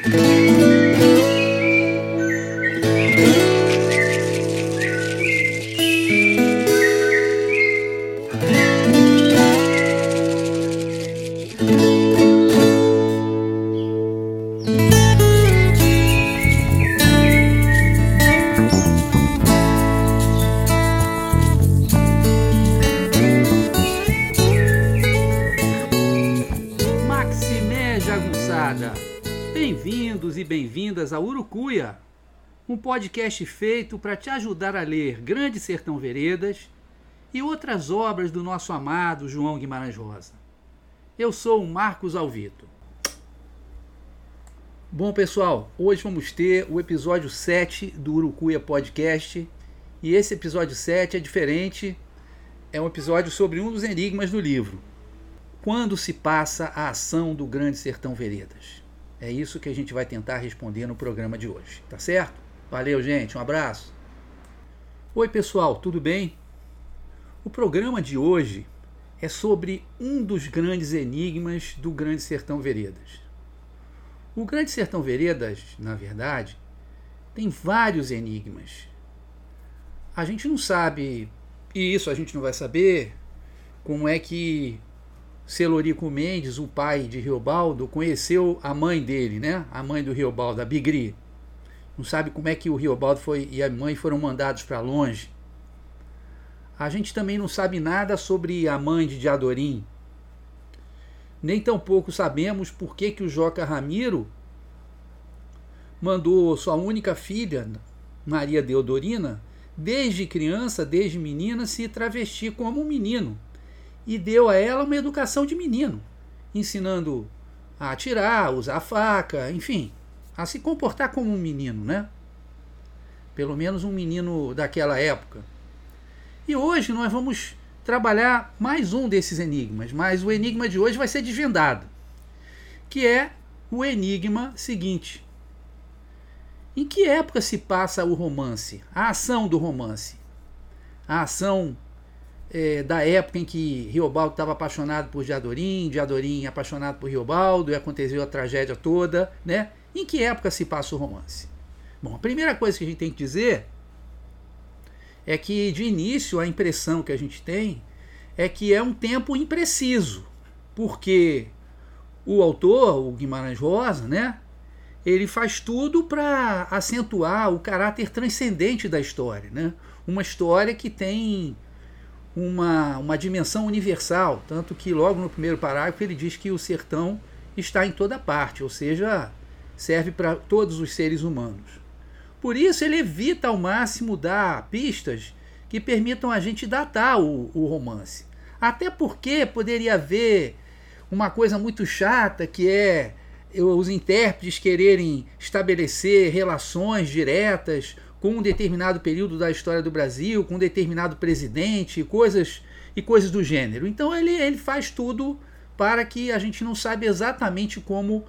Bem-vindos podcast feito para te ajudar a ler Grande Sertão Veredas e outras obras do nosso amado João Guimarães Rosa. Eu sou o Marcos Alvito. Bom, pessoal, hoje vamos ter o episódio 7 do Urucuia Podcast. E esse episódio 7 é diferente, é um episódio sobre um dos enigmas do livro. Quando se passa a ação do Grande Sertão Veredas? É isso que a gente vai tentar responder no programa de hoje, tá certo? Valeu, gente, um abraço. Oi, pessoal, tudo bem? O programa de hoje é sobre um dos grandes enigmas do Grande Sertão Veredas. O Grande Sertão Veredas, na verdade, tem vários enigmas. A gente não sabe, e isso a gente não vai saber, como é que Celorico Mendes, o pai de Riobaldo, conheceu a mãe dele, né? A mãe do Riobaldo, a Bigri. Não sabe como é que o Riobaldo foi e a mãe foram mandados para longe. A gente também não sabe nada sobre a mãe de Diadorim. Nem tampouco sabemos por que, que o Joca Ramiro mandou sua única filha, Maria Deodorina, desde criança, desde menina, se travestir como um menino e deu a ela uma educação de menino, ensinando a atirar, usar faca, enfim, a se comportar como um menino, né? Pelo menos um menino daquela época. E hoje nós vamos trabalhar mais um desses enigmas, mas o enigma de hoje vai ser desvendado, que é o enigma seguinte: em que época se passa o romance, a ação do romance? A ação é, da época em que Riobaldo estava apaixonado por Diadorim, Diadorim apaixonado por Riobaldo, e aconteceu a tragédia toda, né? Em que época se passa o romance? Bom, a primeira coisa que a gente tem que dizer é que, de início, a impressão que a gente tem é que é um tempo impreciso, porque o autor, o Guimarães Rosa, né? Ele faz tudo para acentuar o caráter transcendente da história, né? Uma história que tem uma, uma dimensão universal, tanto que logo no primeiro parágrafo ele diz que o sertão está em toda parte, ou seja, serve para todos os seres humanos. Por isso ele evita ao máximo dar pistas que permitam a gente datar o, o romance. Até porque poderia haver uma coisa muito chata que é os intérpretes quererem estabelecer relações diretas com um determinado período da história do Brasil, com um determinado presidente, coisas e coisas do gênero. Então ele, ele faz tudo para que a gente não saiba exatamente como,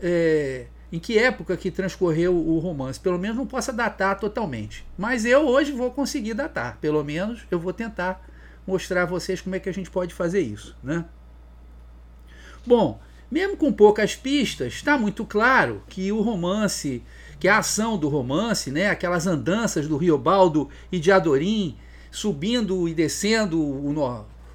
é, em que época que transcorreu o romance. Pelo menos não possa datar totalmente. Mas eu hoje vou conseguir datar. Pelo menos eu vou tentar mostrar a vocês como é que a gente pode fazer isso, né? Bom, mesmo com poucas pistas, está muito claro que o romance que a ação do romance, né, aquelas andanças do Riobaldo e de Adorim, subindo e descendo o,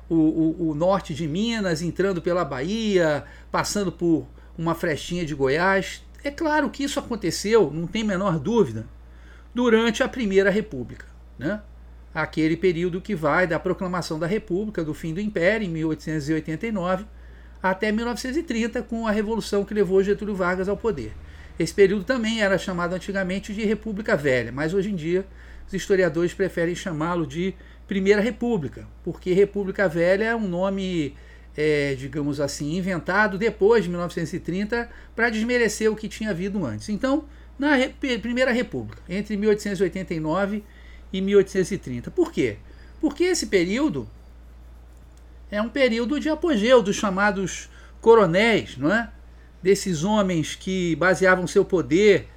o, o, o norte de Minas, entrando pela Bahia, passando por uma frestinha de Goiás. É claro que isso aconteceu, não tem menor dúvida, durante a Primeira República. Né? Aquele período que vai da proclamação da República, do fim do Império, em 1889, até 1930, com a revolução que levou Getúlio Vargas ao poder. Esse período também era chamado antigamente de República Velha, mas hoje em dia os historiadores preferem chamá-lo de Primeira República, porque República Velha é um nome, é, digamos assim, inventado depois de 1930 para desmerecer o que tinha havido antes. Então, na Primeira República, entre 1889 e 1830. Por quê? Porque esse período é um período de apogeu dos chamados coronéis, não é? desses homens que baseavam seu poder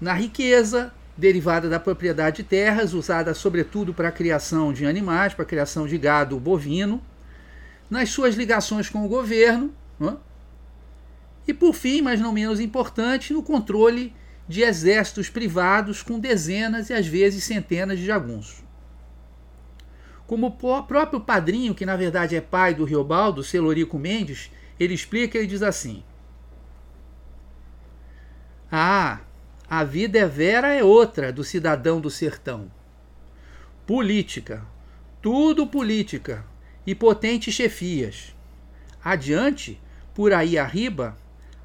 na riqueza derivada da propriedade de terras, usada sobretudo para a criação de animais, para a criação de gado bovino, nas suas ligações com o governo, E por fim, mas não menos importante, no controle de exércitos privados com dezenas e às vezes centenas de jagunços. Como o próprio padrinho, que na verdade é pai do Riobaldo, Celorico Mendes, ele explica, ele diz assim: Ah, a vida é vera é outra do cidadão do sertão. Política, tudo política, e potentes chefias. Adiante, por aí arriba,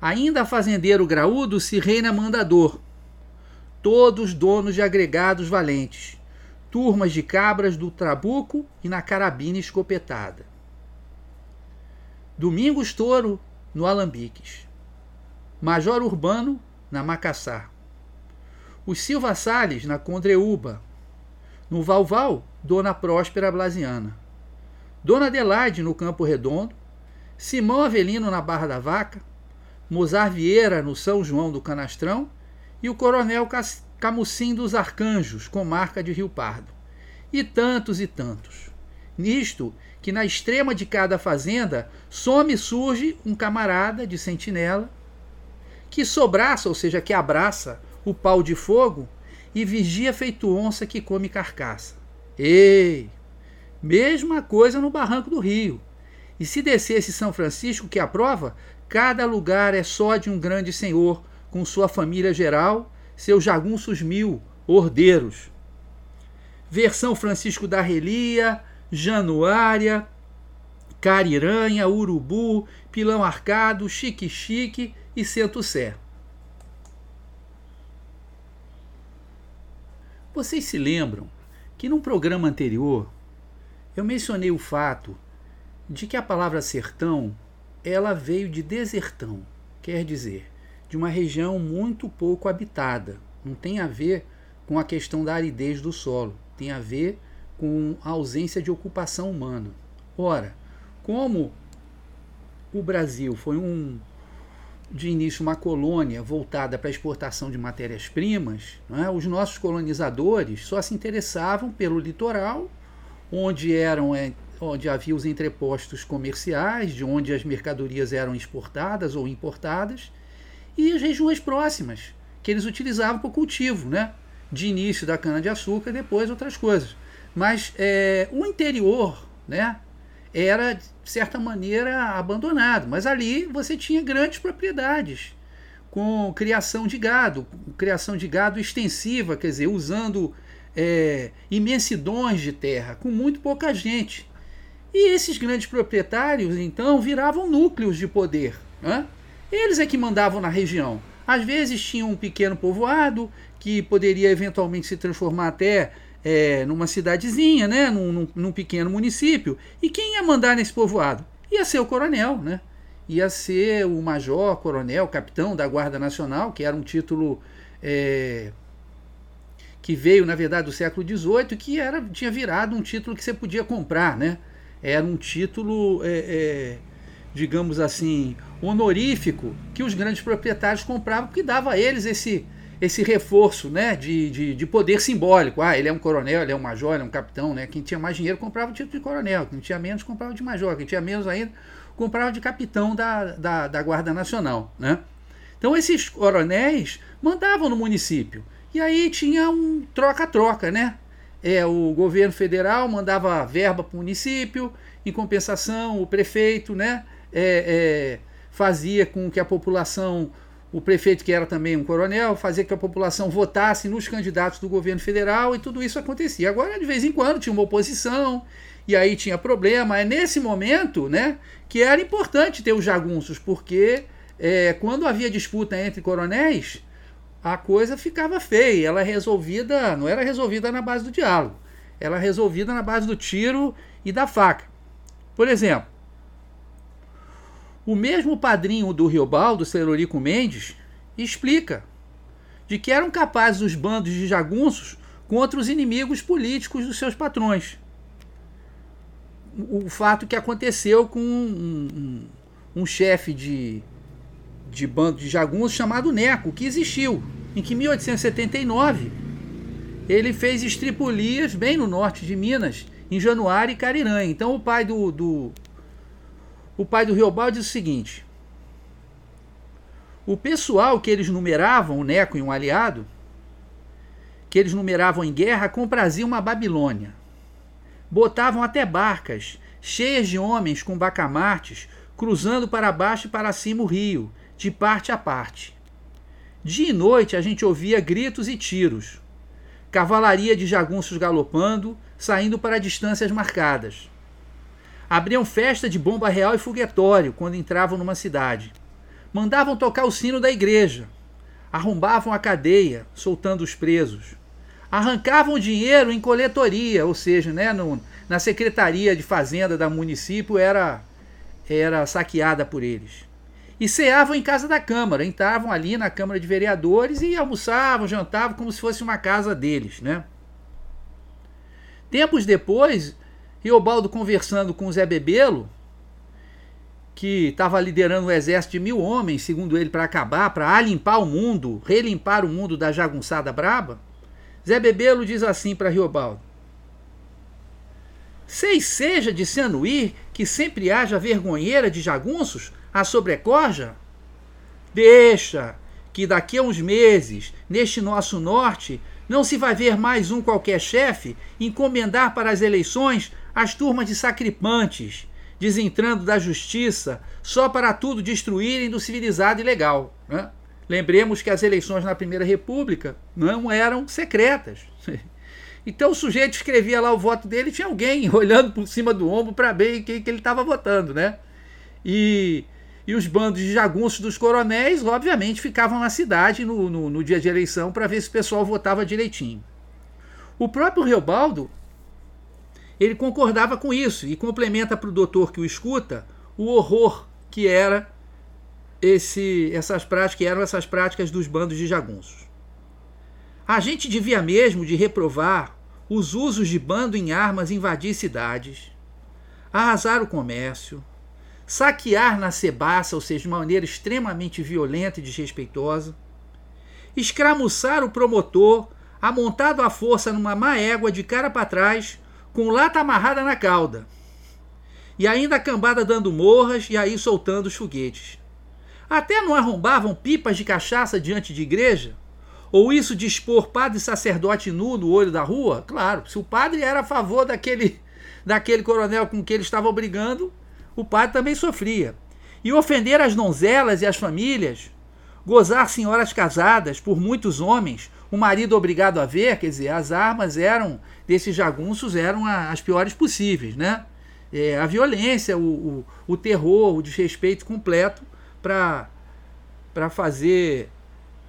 ainda fazendeiro graúdo se reina mandador. Todos donos de agregados valentes, turmas de cabras do trabuco e na carabina escopetada. Domingos Touro, no Alambiques. Major Urbano, na Macassar. Os Silva Salles, na Condreúba. No Valval, Dona Próspera Blasiana. Dona Adelaide, no Campo Redondo. Simão Avelino, na Barra da Vaca. Mozar Vieira, no São João do Canastrão. E o Coronel Camucim dos Arcanjos, com marca de Rio Pardo. E tantos e tantos. Nisto, que na extrema de cada fazenda some e surge um camarada de sentinela que sobraça, ou seja, que abraça o pau de fogo e vigia feito onça que come carcaça. Ei! Mesma coisa no barranco do Rio. E se descesse São Francisco, que aprova, cada lugar é só de um grande senhor, com sua família geral seus jagunços mil, ordeiros. Versão Francisco da Relia, Januária, Cariranha, Urubu, Pilão Arcado, Chique Chique e Centro Sé. Vocês se lembram que num programa anterior eu mencionei o fato de que a palavra sertão ela veio de desertão, quer dizer, de uma região muito pouco habitada. Não tem a ver com a questão da aridez do solo, tem a ver com a ausência de ocupação humana. Ora, como o Brasil foi um de início uma colônia voltada para a exportação de matérias-primas, é? os nossos colonizadores só se interessavam pelo litoral, onde eram é, onde havia os entrepostos comerciais, de onde as mercadorias eram exportadas ou importadas, e as regiões próximas, que eles utilizavam para o cultivo, né? De início da cana-de-açúcar, depois outras coisas. Mas é, o interior, né? Era, de certa maneira, abandonado. Mas ali você tinha grandes propriedades, com criação de gado, criação de gado extensiva, quer dizer, usando é, imensidões de terra, com muito pouca gente. E esses grandes proprietários, então, viravam núcleos de poder. Né? Eles é que mandavam na região. Às vezes tinham um pequeno povoado que poderia eventualmente se transformar até é, numa cidadezinha, né? Num, num, num, pequeno município. E quem ia mandar nesse povoado? Ia ser o coronel, né? Ia ser o major, coronel, capitão da Guarda Nacional, que era um título é, que veio, na verdade, do século XVIII, que era, tinha virado um título que você podia comprar, né? Era um título, é, é digamos assim, honorífico que os grandes proprietários compravam, porque dava a eles esse, esse reforço né, de, de, de, poder simbólico. Ah, ele é um coronel, ele é um major, ele é um capitão. Né? Quem tinha mais dinheiro comprava o título de coronel, quem tinha menos comprava de major, quem tinha menos ainda comprava de capitão da, da, da Guarda Nacional. Né? Então esses coronéis mandavam no município. E aí tinha um troca-troca, né? É, o governo federal mandava verba para o município, em compensação, o prefeito, né? É, é, fazia com que a população, o prefeito que era também um coronel, fazia que a população votasse nos candidatos do governo federal e tudo isso acontecia. Agora, de vez em quando, tinha uma oposição e aí tinha problema. É nesse momento né, que era importante ter os jagunços, porque é, quando havia disputa entre coronéis, a coisa ficava feia. Ela é resolvida, não era resolvida na base do diálogo, ela é resolvida na base do tiro e da faca. Por exemplo, o mesmo padrinho do Riobaldo, Celorico Mendes, explica de que eram capazes os bandos de jagunços contra os inimigos políticos dos seus patrões. O fato que aconteceu com um, um, um chefe de, de bando de jagunços chamado Neco, que existiu, em que em 1879 ele fez estripulias bem no norte de Minas, em Januário e Cariranha. Então o pai do, do, o pai do Riobaldo diz o seguinte: O pessoal que eles numeravam, o Neco e um aliado, que eles numeravam em guerra, compraziam uma Babilônia. Botavam até barcas cheias de homens com bacamartes, cruzando para baixo e para cima o rio, de parte a parte. Dia e noite a gente ouvia gritos e tiros. Cavalaria de jagunços galopando, saindo para distâncias marcadas. Abriam festa de bomba real e foguetório quando entravam numa cidade mandavam tocar o sino da igreja, arrombavam a cadeia, soltando os presos, arrancavam dinheiro em coletoria, ou seja, né, no, na secretaria de fazenda da município era era saqueada por eles. E ceavam em casa da Câmara, entravam ali na Câmara de Vereadores e almoçavam, jantavam como se fosse uma casa deles, né? Tempos depois, Riobaldo conversando com Zé Bebelo, que estava liderando um exército de mil homens, segundo ele, para acabar, para alimpar o mundo, relimpar o mundo da jagunçada braba, Zé Bebelo diz assim para Riobaldo: Sei seja de se anuir que sempre haja vergonheira de jagunços a sobrecorja? Deixa, que daqui a uns meses, neste nosso norte, não se vai ver mais um qualquer chefe encomendar para as eleições as turmas de sacripantes, desentrando da justiça só para tudo destruírem do civilizado e legal. Né? Lembremos que as eleições na Primeira República não eram secretas. Então o sujeito escrevia lá o voto dele, tinha alguém olhando por cima do ombro para ver quem que ele estava votando, né? E, e os bandos de jagunços dos coronéis, obviamente, ficavam na cidade no, no, no dia de eleição para ver se o pessoal votava direitinho. O próprio Reobaldo ele concordava com isso e complementa para o doutor que o escuta o horror que era esse, essas práticas, eram essas práticas dos bandos de jagunços. A gente devia mesmo de reprovar os usos de bando em armas invadir cidades, arrasar o comércio, saquear na cebaça, ou seja, de maneira extremamente violenta e desrespeitosa, escramuçar o promotor, amontado à força numa má égua de cara para trás, com lata amarrada na cauda. E ainda a cambada dando morras e aí soltando os foguetes. Até não arrombavam pipas de cachaça diante de igreja? Ou isso de expor padre e sacerdote nu no olho da rua? Claro, se o padre era a favor daquele, daquele coronel com que ele estava brigando, o padre também sofria. E ofender as donzelas e as famílias, gozar senhoras casadas por muitos homens, o marido obrigado a ver, quer dizer, as armas eram desses jagunços eram as piores possíveis, né? É, a violência, o, o, o, terror, o desrespeito completo para fazer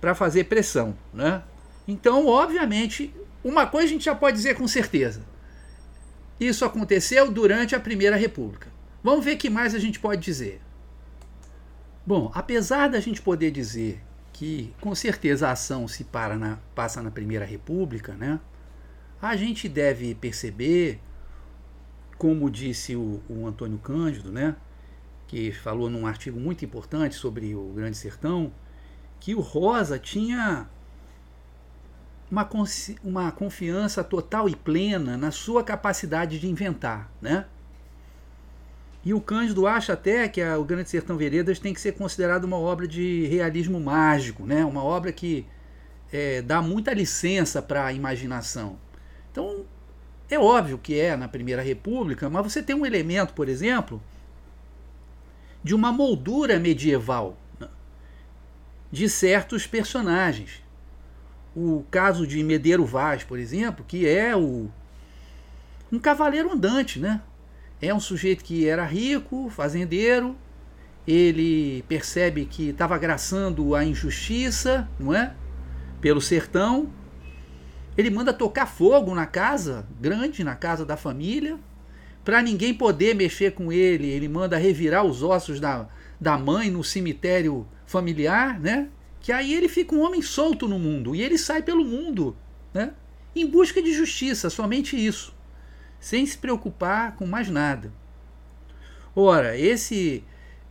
para fazer pressão, né? Então, obviamente, uma coisa a gente já pode dizer com certeza. Isso aconteceu durante a Primeira República. Vamos ver o que mais a gente pode dizer. Bom, apesar da gente poder dizer que com certeza a ação se para na, passa na Primeira República, né? A gente deve perceber, como disse o, o Antônio Cândido, né? Que falou num artigo muito importante sobre o Grande Sertão, que o Rosa tinha uma, uma confiança total e plena na sua capacidade de inventar, né? E o Cândido acha até que a, o Grande Sertão Veredas tem que ser considerado uma obra de realismo mágico, né? uma obra que é, dá muita licença para a imaginação. Então, é óbvio que é na Primeira República, mas você tem um elemento, por exemplo, de uma moldura medieval né? de certos personagens. O caso de Medeiro Vaz, por exemplo, que é o, um cavaleiro andante, né? É um sujeito que era rico, fazendeiro, ele percebe que estava agraçando a injustiça, não é? Pelo sertão. Ele manda tocar fogo na casa, grande, na casa da família, para ninguém poder mexer com ele. Ele manda revirar os ossos da, da mãe no cemitério familiar, né? Que aí ele fica um homem solto no mundo e ele sai pelo mundo, né? Em busca de justiça, somente isso sem se preocupar com mais nada. Ora, esse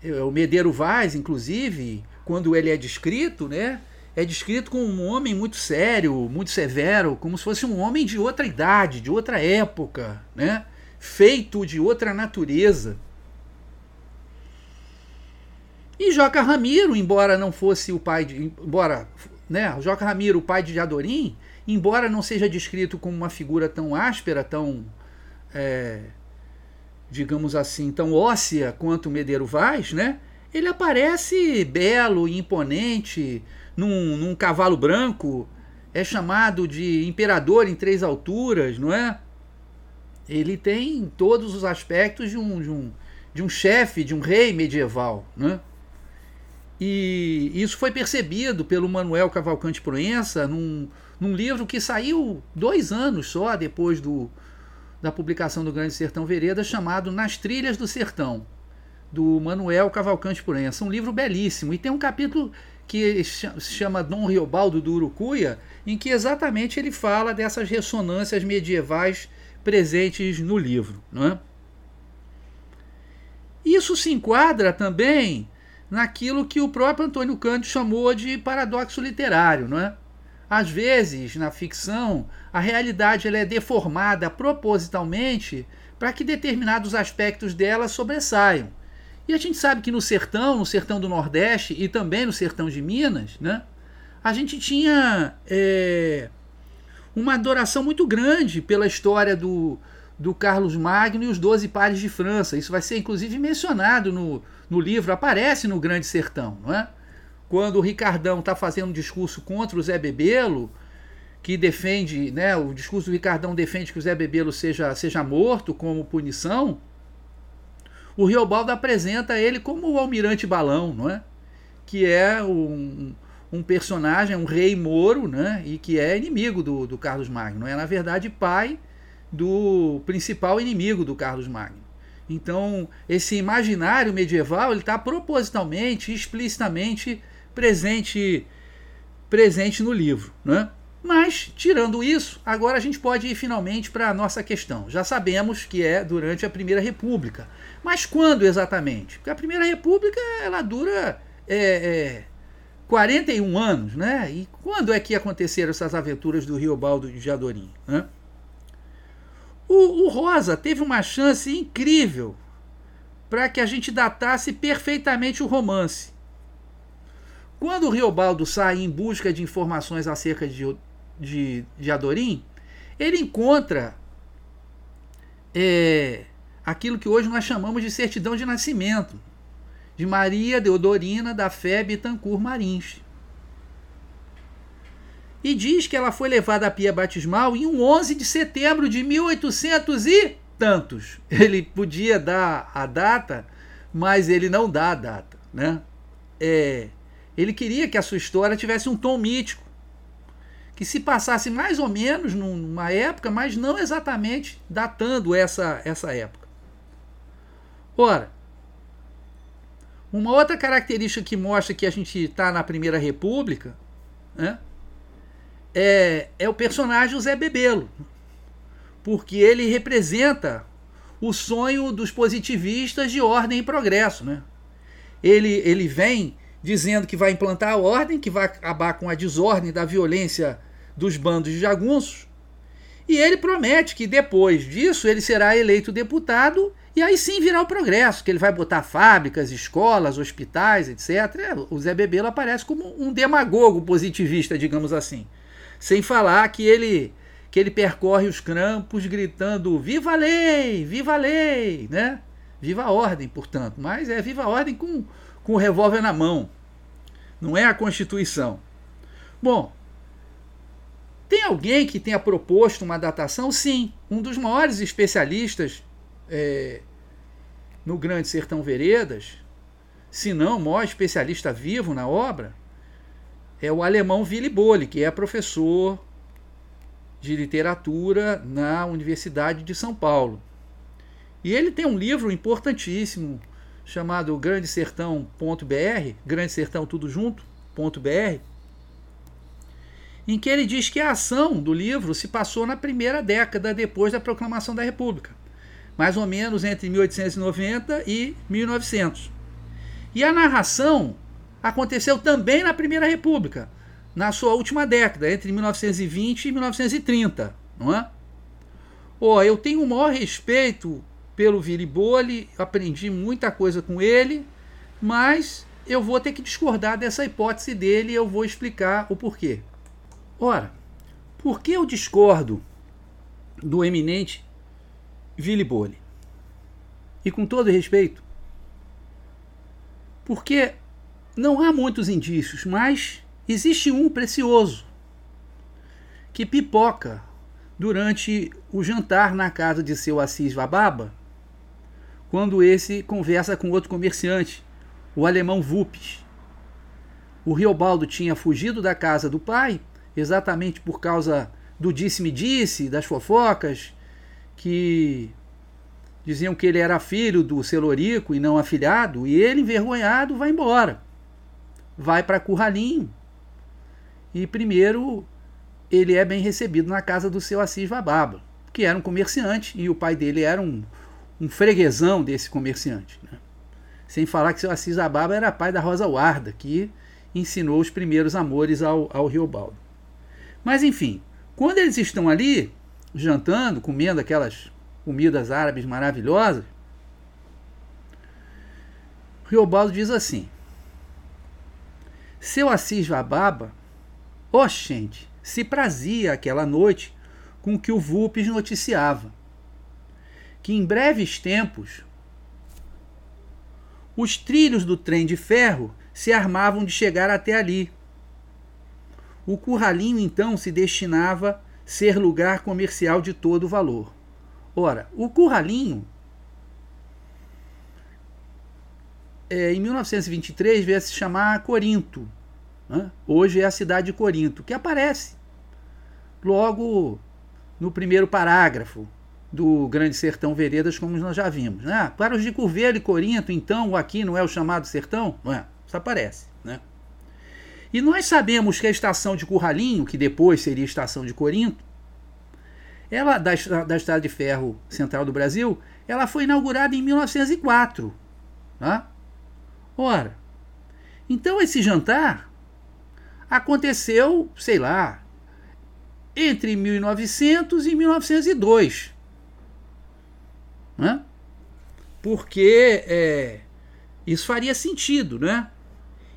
é, o Medeiro Vaz, inclusive, quando ele é descrito, né, é descrito como um homem muito sério, muito severo, como se fosse um homem de outra idade, de outra época, né, feito de outra natureza. E Joca Ramiro, embora não fosse o pai de. Embora, né, Joca Ramiro, o pai de Adorim, embora não seja descrito como uma figura tão áspera, tão. É, digamos assim, tão óssea quanto Medeiro Vaz, né? Ele aparece belo e imponente num, num cavalo branco, é chamado de imperador em três alturas, não é? Ele tem todos os aspectos de um, de um, de um chefe, de um rei medieval, né? E isso foi percebido pelo Manuel Cavalcante Proença num, num livro que saiu dois anos só depois do, da publicação do Grande Sertão Vereda, chamado Nas Trilhas do Sertão, do Manuel Cavalcante Proença. Um livro belíssimo. E tem um capítulo que se chama Dom Riobaldo do Urucuia, em que exatamente ele fala dessas ressonâncias medievais presentes no livro. Não é? Isso se enquadra também naquilo que o próprio Antônio Cândido chamou de paradoxo literário, não é? Às vezes, na ficção, a realidade ela é deformada propositalmente para que determinados aspectos dela sobressaiam. E a gente sabe que no sertão, no sertão do Nordeste e também no sertão de Minas, né, a gente tinha é, uma adoração muito grande pela história do, do Carlos Magno e os Doze Pares de França. Isso vai ser inclusive mencionado no, no livro, aparece no Grande Sertão, não é? Quando o Ricardão está fazendo um discurso contra o Zé Bebelo, que defende, né, o discurso do Ricardão defende que o Zé Bebelo seja, seja morto como punição, o Riobaldo apresenta ele como o Almirante Balão, não é? que é um, um personagem, um rei moro, né? e que é inimigo do, do Carlos Magno, é na verdade pai do principal inimigo do Carlos Magno. Então, esse imaginário medieval ele está propositalmente, explicitamente presente presente no livro, né? Mas, tirando isso, agora a gente pode ir finalmente para a nossa questão. Já sabemos que é durante a Primeira República. Mas quando exatamente? Porque a Primeira República ela dura é, é, 41 anos, né? E quando é que aconteceram essas aventuras do Riobaldo de Jadorim? Né? O, o Rosa teve uma chance incrível para que a gente datasse perfeitamente o romance. Quando o Riobaldo sai em busca de informações acerca de, de, de Adorim, ele encontra é, aquilo que hoje nós chamamos de certidão de nascimento, de Maria Deodorina da Fé Bittencourt Marins. E diz que ela foi levada à pia batismal em um 11 de setembro de 1800 e tantos. Ele podia dar a data, mas ele não dá a data, né? É, ele queria que a sua história tivesse um tom mítico, que se passasse mais ou menos numa época, mas não exatamente datando essa, essa época. Ora, uma outra característica que mostra que a gente está na Primeira República né, é, é o personagem Zé Bebelo, porque ele representa o sonho dos positivistas de ordem e progresso. Né? Ele, ele vem dizendo que vai implantar a ordem, que vai acabar com a desordem da violência dos bandos de jagunços. E ele promete que depois disso ele será eleito deputado e aí sim virá o progresso, que ele vai botar fábricas, escolas, hospitais, etc. O Zé Bebelo aparece como um demagogo positivista, digamos assim. Sem falar que ele que ele percorre os campos gritando viva a lei, viva a lei, né? Viva a ordem, portanto. Mas é viva a ordem com com o revólver na mão. Não é a Constituição. Bom, tem alguém que tenha proposto uma datação? Sim. Um dos maiores especialistas é, no Grande Sertão Veredas, se não o maior especialista vivo na obra, é o alemão Willy Bolle, que é professor de literatura na Universidade de São Paulo. E ele tem um livro importantíssimo chamado Grande Sertão.br, Grande Sertão tudo junto.br, em que ele diz que a ação do livro se passou na primeira década depois da proclamação da República, mais ou menos entre 1890 e 1900. E a narração aconteceu também na Primeira República, na sua última década, entre 1920 e 1930, não é? Oh, eu tenho o maior respeito pelo Viriboli, aprendi muita coisa com ele, mas eu vou ter que discordar dessa hipótese dele e eu vou explicar o porquê. Ora, por que eu discordo do eminente Bolle? E com todo respeito, porque não há muitos indícios, mas existe um precioso que pipoca durante o jantar na casa de seu Assis Vababa, quando esse conversa com outro comerciante, o alemão Vupes. O Riobaldo tinha fugido da casa do pai, exatamente por causa do disse-me-disse, das fofocas, que diziam que ele era filho do Celorico e não afilhado, e ele, envergonhado, vai embora. Vai para Curralinho. E primeiro ele é bem recebido na casa do seu Assis Vababa, que era um comerciante, e o pai dele era um, um freguesão desse comerciante. Né? Sem falar que seu Assis Vababa era pai da Rosa Guarda, que ensinou os primeiros amores ao, ao Riobaldo. Mas enfim, quando eles estão ali, jantando, comendo aquelas comidas árabes maravilhosas, Riobaldo diz assim: Seu Assis oh, gente, se prazia aquela noite com o que o Vulpes noticiava, que em breves tempos os trilhos do trem de ferro se armavam de chegar até ali. O curralinho então se destinava ser lugar comercial de todo valor. Ora, o Curralinho, é, em 1923, veio a se chamar Corinto. Né? Hoje é a cidade de Corinto, que aparece logo no primeiro parágrafo do Grande Sertão Veredas, como nós já vimos. Né? Para os de Curvelho e Corinto, então, aqui não é o chamado sertão? Não é? Isso aparece. Né? E nós sabemos que a estação de Curralinho, que depois seria a estação de Corinto, ela da, da Estrada de Ferro Central do Brasil, ela foi inaugurada em 1904. Tá? Ora, então esse jantar aconteceu, sei lá, entre 1900 e 1902. Né? Porque é, isso faria sentido, né?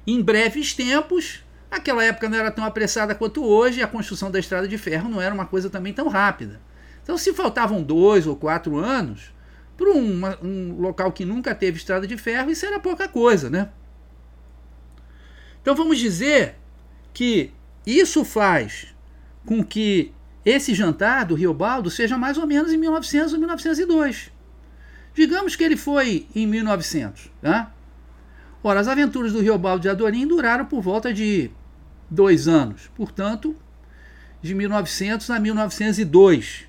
Em breves tempos, Aquela época não era tão apressada quanto hoje, a construção da estrada de ferro não era uma coisa também tão rápida. Então, se faltavam dois ou quatro anos, para um, um local que nunca teve estrada de ferro, isso era pouca coisa, né? Então, vamos dizer que isso faz com que esse jantar do Rio Baldo seja mais ou menos em 1900 ou 1902. Digamos que ele foi em 1900. Tá? Ora, as aventuras do Rio Baldo de Adorim duraram por volta de dois anos. Portanto, de 1900 a 1902.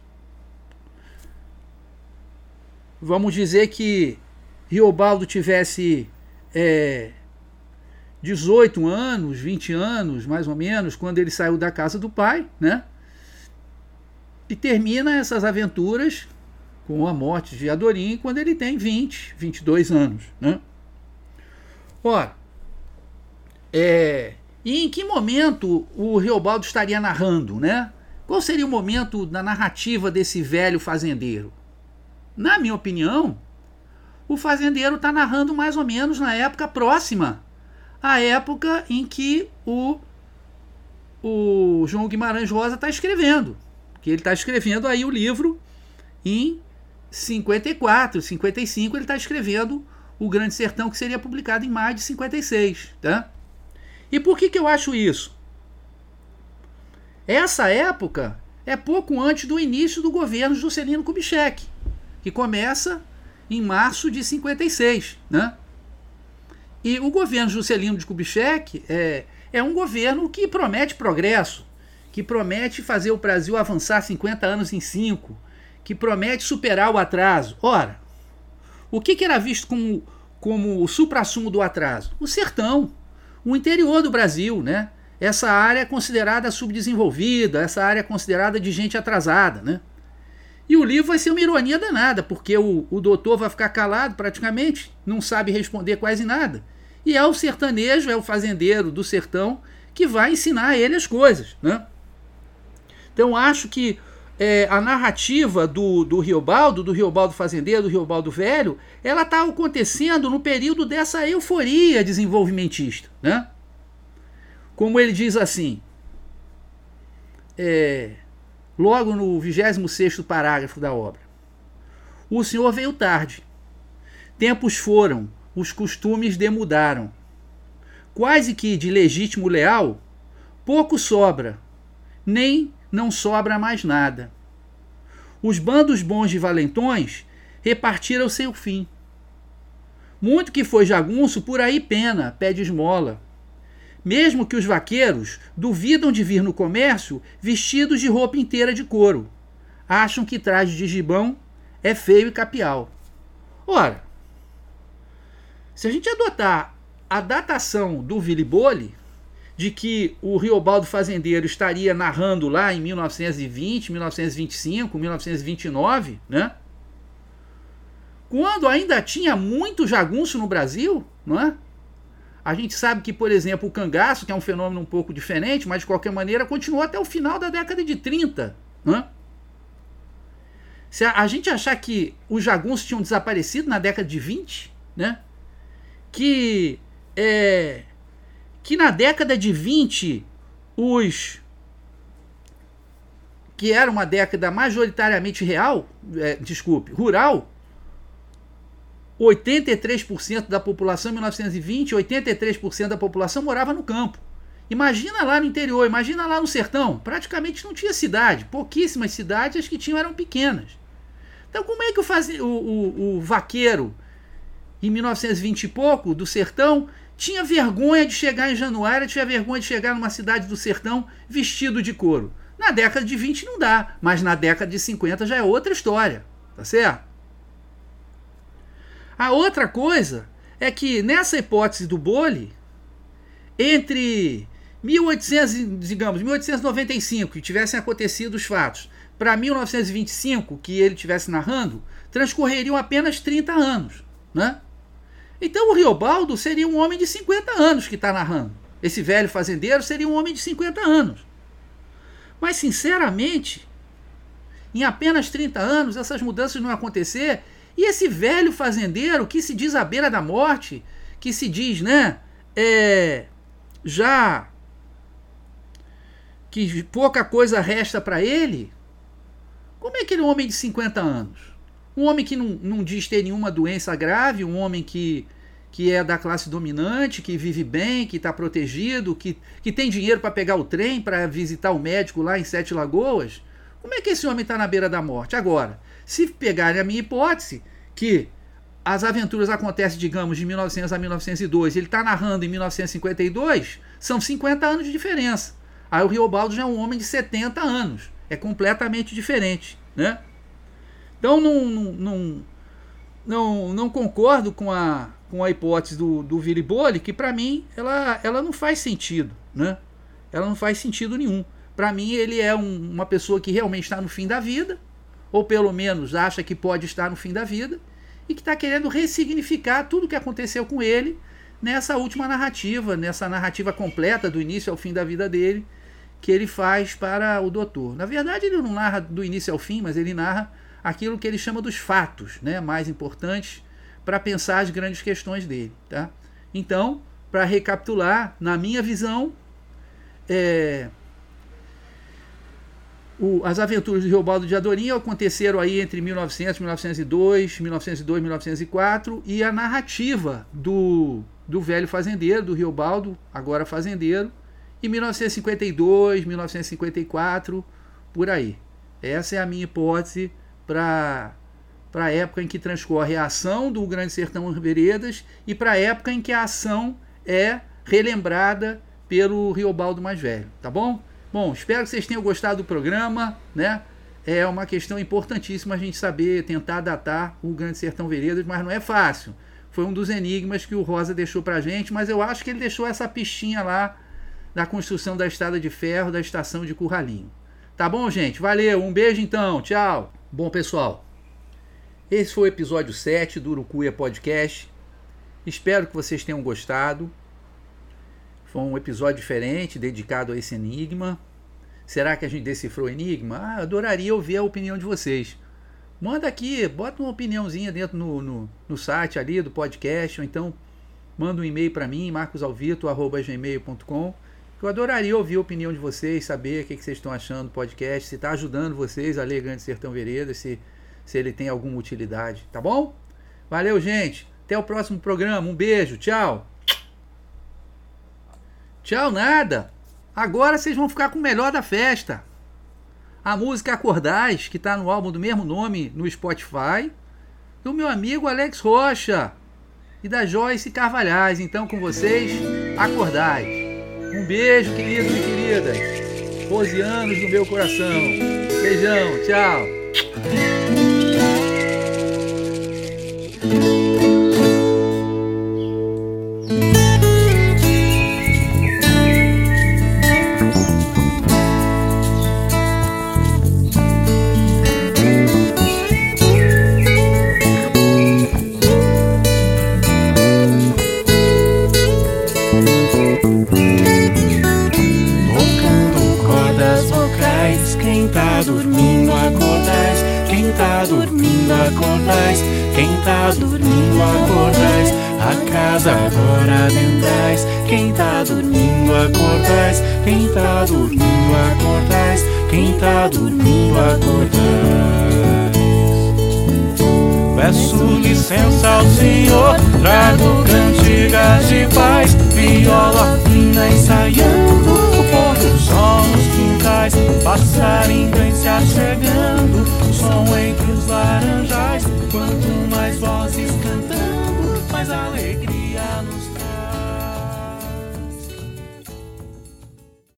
Vamos dizer que Riobaldo tivesse é, 18 anos, 20 anos, mais ou menos, quando ele saiu da casa do pai, né? E termina essas aventuras com a morte de Adorim quando ele tem 20, 22 anos, né? Ora, é, e em que momento o Riobaldo estaria narrando, né? Qual seria o momento da narrativa desse velho fazendeiro? Na minha opinião, o fazendeiro está narrando mais ou menos na época próxima à época em que o, o João Guimarães Rosa está escrevendo. Que ele está escrevendo aí o livro em 54, 55, ele está escrevendo O Grande Sertão, que seria publicado em maio de 56. Tá? E por que, que eu acho isso? Essa época é pouco antes do início do governo Juscelino Kubitschek, que começa em março de 56. Né? E o governo Juscelino de Kubitschek é, é um governo que promete progresso, que promete fazer o Brasil avançar 50 anos em 5, que promete superar o atraso. Ora, o que, que era visto como, como o supra-sumo do atraso? O sertão o interior do Brasil, né? Essa área é considerada subdesenvolvida, essa área é considerada de gente atrasada, né? E o livro vai ser uma ironia danada, porque o, o doutor vai ficar calado praticamente, não sabe responder quase nada. E é o sertanejo, é o fazendeiro do sertão que vai ensinar a ele as coisas, né? Então acho que é, a narrativa do, do Riobaldo, do Riobaldo Fazendeiro, do Riobaldo Velho, ela está acontecendo no período dessa euforia desenvolvimentista. Né? Como ele diz assim, é, logo no 26 parágrafo da obra. O senhor veio tarde. Tempos foram, os costumes demudaram. Quase que de legítimo leal, pouco sobra, nem não sobra mais nada. Os bandos bons de valentões repartiram seu fim. Muito que foi jagunço, por aí pena, pede esmola. Mesmo que os vaqueiros duvidam de vir no comércio vestidos de roupa inteira de couro. Acham que traje de gibão é feio e capial. Ora, se a gente adotar a datação do Boli, de que o Riobaldo Fazendeiro estaria narrando lá em 1920, 1925, 1929, né? Quando ainda tinha muito jagunço no Brasil, não é? A gente sabe que, por exemplo, o cangaço, que é um fenômeno um pouco diferente, mas de qualquer maneira continuou até o final da década de 30. Né? Se a, a gente achar que os jagunços tinham desaparecido na década de 20, né? que, é, que na década de 20 os que era uma década majoritariamente real, é, desculpe, rural, 83% da população em 1920, 83% da população morava no campo. Imagina lá no interior, imagina lá no sertão. Praticamente não tinha cidade. Pouquíssimas cidades, as que tinham eram pequenas. Então, como é que o, faz... o, o, o vaqueiro, em 1920 e pouco, do sertão, tinha vergonha de chegar em Januário, tinha vergonha de chegar numa cidade do sertão vestido de couro? Na década de 20 não dá, mas na década de 50 já é outra história. Tá certo? A outra coisa é que nessa hipótese do Bole, entre 1800, digamos, 1895, que tivessem acontecido os fatos, para 1925, que ele tivesse narrando, transcorreriam apenas 30 anos, né? Então o Riobaldo seria um homem de 50 anos que está narrando. Esse velho fazendeiro seria um homem de 50 anos. Mas, sinceramente, em apenas 30 anos, essas mudanças não acontecer e esse velho fazendeiro que se diz à beira da morte, que se diz, né, é, já que pouca coisa resta para ele, como é que ele é um homem de 50 anos? Um homem que não, não diz ter nenhuma doença grave, um homem que, que é da classe dominante, que vive bem, que está protegido, que, que tem dinheiro para pegar o trem para visitar o médico lá em Sete Lagoas. Como é que esse homem está na beira da morte? Agora, se pegarem a minha hipótese, que as aventuras acontecem, digamos, de 1900 a 1902, ele está narrando em 1952, são 50 anos de diferença. Aí o Riobaldo já é um homem de 70 anos. É completamente diferente. Né? Então não, não, não, não, não concordo com a, com a hipótese do, do Viriboli, que para mim ela, ela não faz sentido. Né? Ela não faz sentido nenhum. Para mim, ele é um, uma pessoa que realmente está no fim da vida, ou pelo menos acha que pode estar no fim da vida, e que está querendo ressignificar tudo o que aconteceu com ele nessa última narrativa, nessa narrativa completa do início ao fim da vida dele, que ele faz para o doutor. Na verdade, ele não narra do início ao fim, mas ele narra aquilo que ele chama dos fatos né, mais importantes para pensar as grandes questões dele. Tá? Então, para recapitular, na minha visão, é, o, as aventuras de Riobaldo de Adorim aconteceram aí entre 1900 1902, 1902 1904 e a narrativa do, do velho fazendeiro, do Riobaldo, agora fazendeiro, em 1952, 1954, por aí. Essa é a minha hipótese para para a época em que transcorre a ação do Grande Sertão Veredas e para a época em que a ação é relembrada pelo Riobaldo mais velho, tá bom? Bom, espero que vocês tenham gostado do programa, né? É uma questão importantíssima a gente saber tentar datar o Grande Sertão Veredas, mas não é fácil. Foi um dos enigmas que o Rosa deixou pra gente, mas eu acho que ele deixou essa pistinha lá da construção da estrada de ferro da estação de Curralinho. Tá bom, gente? Valeu, um beijo então, tchau. Bom, pessoal, esse foi o episódio 7 do Urucuia Podcast. Espero que vocês tenham gostado. Foi um episódio diferente, dedicado a esse enigma. Será que a gente decifrou o enigma? Ah, adoraria ouvir a opinião de vocês. Manda aqui, bota uma opiniãozinha dentro no, no, no site ali do podcast, ou então manda um e-mail para mim, marcosalvito.gmail.com. Eu adoraria ouvir a opinião de vocês, saber o que, que vocês estão achando do podcast, se está ajudando vocês a ler Grande Sertão Veredas, se, se ele tem alguma utilidade, tá bom? Valeu, gente. Até o próximo programa. Um beijo. Tchau. Tchau, nada. Agora vocês vão ficar com o melhor da festa. A música Acordais, que está no álbum do mesmo nome no Spotify. Do meu amigo Alex Rocha. E da Joyce Carvalhais. Então, com vocês, Acordais. Um beijo, queridos e queridas. 12 anos no meu coração. Beijão, tchau. Thank you.